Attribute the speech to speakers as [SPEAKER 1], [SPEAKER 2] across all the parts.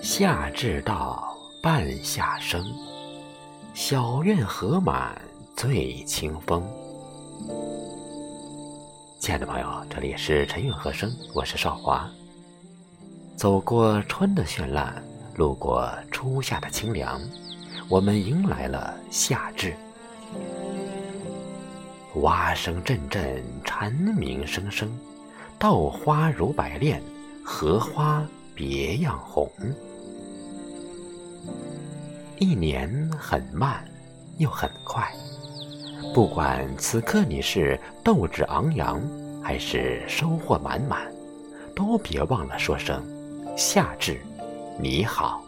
[SPEAKER 1] 夏至到，半夏生，小院荷满醉清风。亲爱的朋友，这里是晨韵和声，我是少华。走过春的绚烂，路过初夏的清凉，我们迎来了夏至。蛙声阵阵，蝉鸣声声，稻花如百炼，荷花别样红。一年很慢，又很快。不管此刻你是斗志昂扬，还是收获满满，都别忘了说声“夏至，你好”。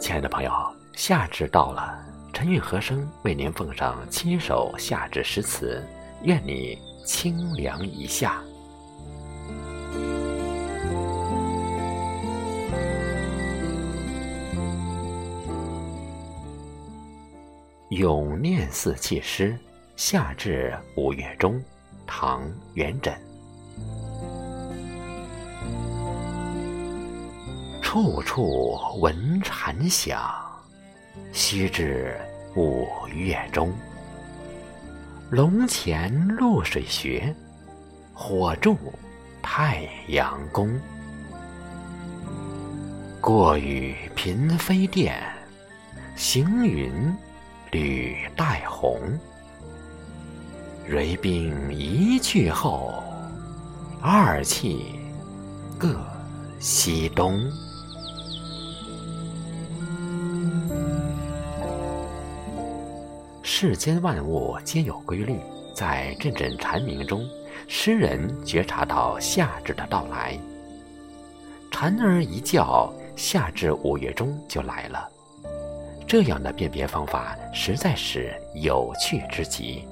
[SPEAKER 1] 亲爱的朋友，夏至到了，陈韵和声为您奉上七首夏至诗词，愿你清凉一夏。《咏念四气诗》夏至五月中，唐·元稹。处处闻蝉响，须知五月中。龙潜露水穴，火柱太阳宫。过雨频飞殿，行云。履带红，蕊冰一去后，二气各西东。世间万物皆有规律，在阵阵蝉鸣中，诗人觉察到夏至的到来。蝉儿一叫，夏至五月中就来了。这样的辨别方法实在是有趣之极。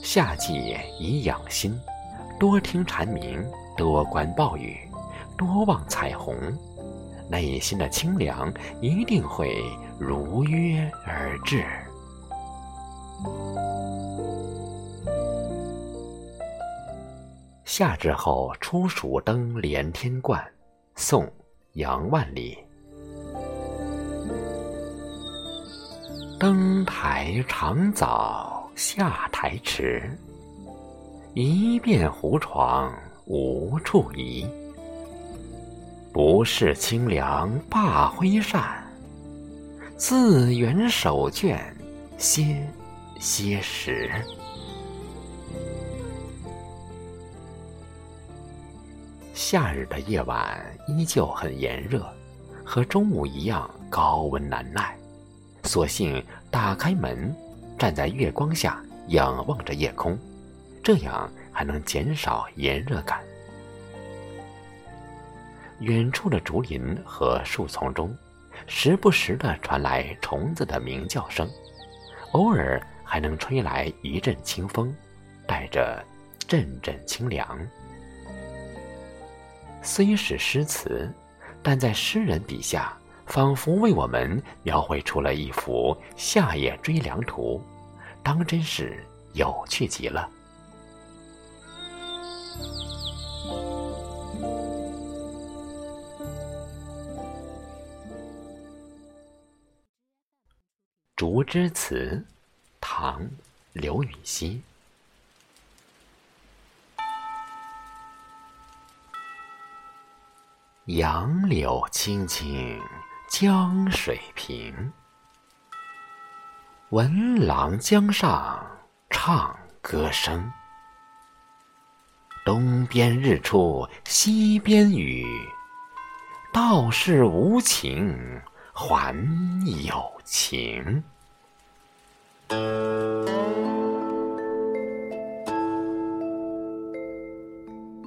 [SPEAKER 1] 夏季宜养心，多听蝉鸣，多观暴雨，多望彩虹，内心的清凉一定会如约而至。夏至后初暑登连天观，宋·杨万里。登台长早下台迟，一遍胡床无处移。不是清凉罢挥扇，自圆手绢歇歇时。夏日的夜晚依旧很炎热，和中午一样高温难耐。索性打开门，站在月光下仰望着夜空，这样还能减少炎热感。远处的竹林和树丛中，时不时的传来虫子的鸣叫声，偶尔还能吹来一阵清风，带着阵阵清凉。虽是诗词，但在诗人笔下。仿佛为我们描绘出了一幅夏夜追凉图，当真是有趣极了。《竹枝词》，唐·刘禹锡。杨柳青青。江水平，闻郎江上唱歌声。东边日出西边雨，道是无晴还有晴。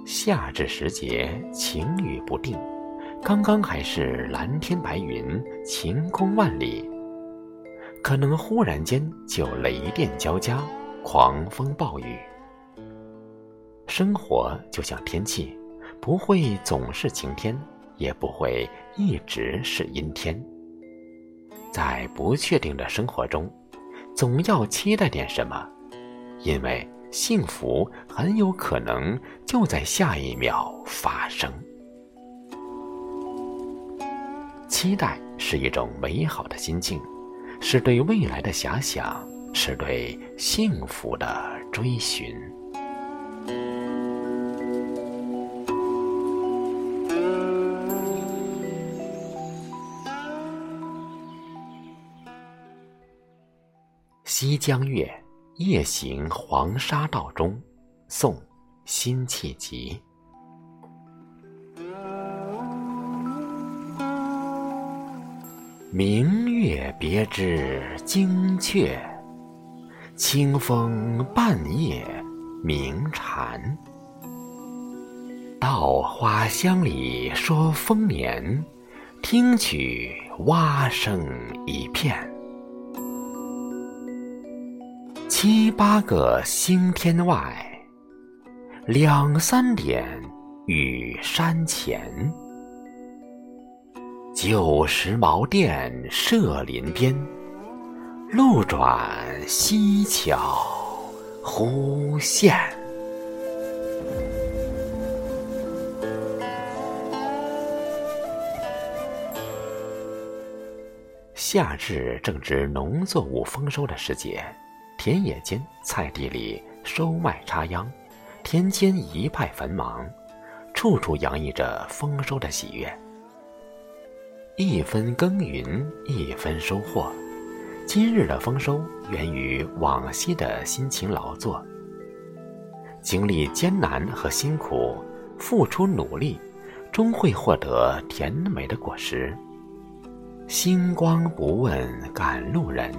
[SPEAKER 1] 夏至时节，晴雨不定。刚刚还是蓝天白云、晴空万里，可能忽然间就雷电交加、狂风暴雨。生活就像天气，不会总是晴天，也不会一直是阴天。在不确定的生活中，总要期待点什么，因为幸福很有可能就在下一秒发生。期待是一种美好的心境，是对未来的遐想，是对幸福的追寻。《西江月·夜行黄沙道中》宋·辛弃疾。明月别枝惊鹊，清风半夜鸣蝉。稻花香里说丰年，听取蛙声一片。七八个星天外，两三点雨山前。旧时茅店社林边，路转溪桥忽见。夏至正值农作物丰收的时节。田野间、菜地里收麦插秧，田间一派繁忙，处处洋溢着丰收的喜悦。一分耕耘一分收获，今日的丰收源于往昔的辛勤劳作。经历艰难和辛苦，付出努力，终会获得甜美的果实。星光不问赶路人。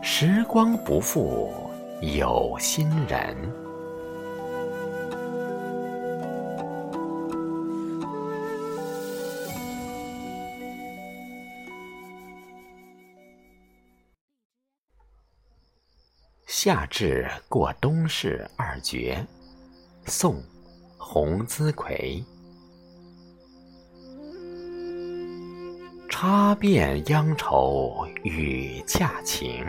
[SPEAKER 1] 时光不负有心人。夏至过冬至二绝，宋·洪资奎。插遍央愁与恰晴，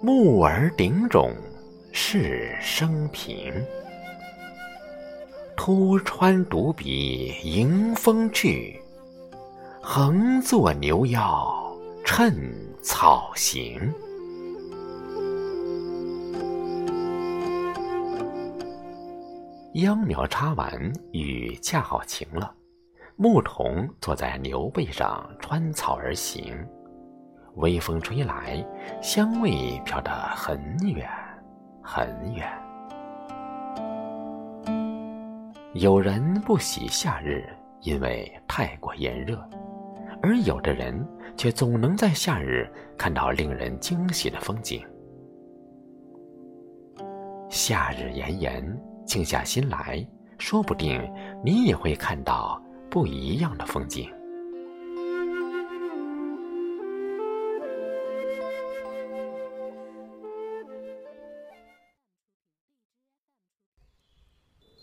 [SPEAKER 1] 木儿顶种是生平。突穿独笔迎风去，横坐牛腰趁草行。秧苗插完，雨恰好晴了。牧童坐在牛背上穿草而行，微风吹来，香味飘得很远很远。有人不喜夏日，因为太过炎热；而有的人却总能在夏日看到令人惊喜的风景。夏日炎炎，静下心来，说不定你也会看到。不一样的风景。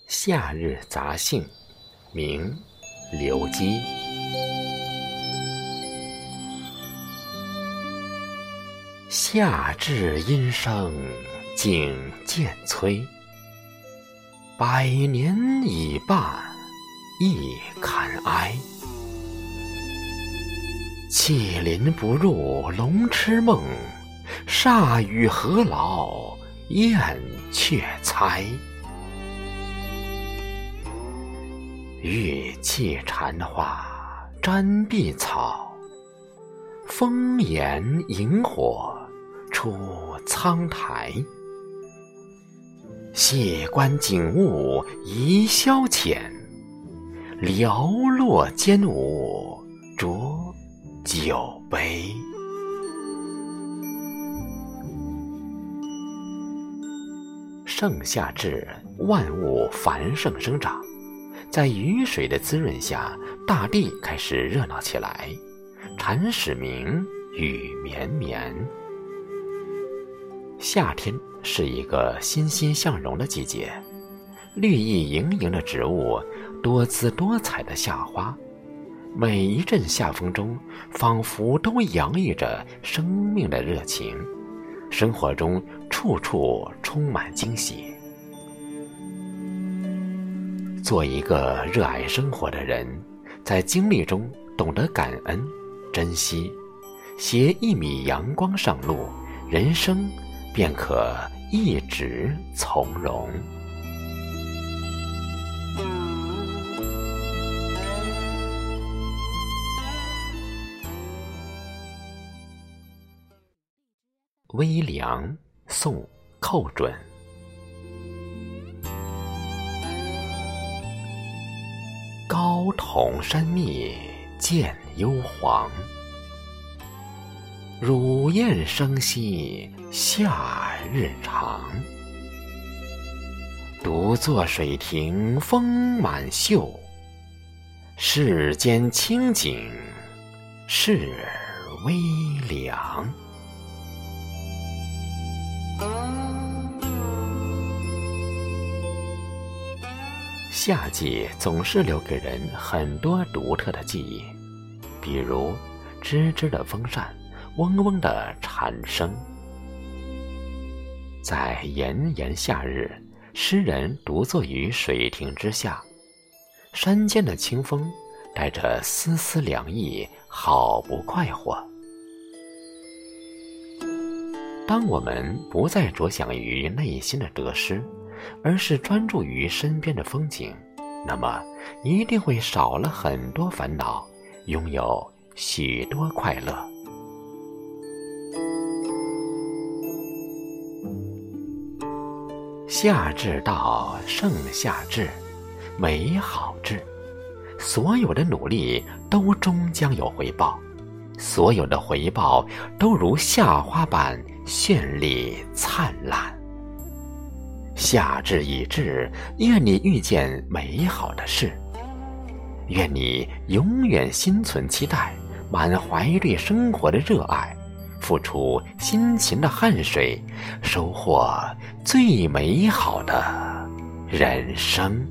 [SPEAKER 1] 夏日杂兴，明，刘基。夏至阴生景渐催，百年已半。亦堪哀，气鳞不入龙痴梦，煞雨何劳燕雀猜？玉砌禅花沾碧草，风岩萤火出苍苔。谢观景物宜消遣。寥落间舞浊酒杯。盛夏至，万物繁盛生长，在雨水的滋润下，大地开始热闹起来。蝉始鸣，雨绵绵。夏天是一个欣欣向荣的季节，绿意盈盈的植物。多姿多彩的夏花，每一阵夏风中，仿佛都洋溢着生命的热情。生活中处处充满惊喜。做一个热爱生活的人，在经历中懂得感恩、珍惜，携一米阳光上路，人生便可一直从容。微凉，宋·寇准。高筒山密见幽篁，乳燕声息夏日长。独坐水亭风满袖，世间清景是微凉。夏季总是留给人很多独特的记忆，比如吱吱的风扇，嗡嗡的蝉声。在炎炎夏日，诗人独坐于水亭之下，山间的清风带着丝丝凉意，好不快活。当我们不再着想于内心的得失，而是专注于身边的风景，那么一定会少了很多烦恼，拥有许多快乐。夏至到，盛夏至，美好至，所有的努力都终将有回报，所有的回报都如夏花般。绚丽灿烂，夏至已至，愿你遇见美好的事。愿你永远心存期待，满怀对生活的热爱，付出辛勤的汗水，收获最美好的人生。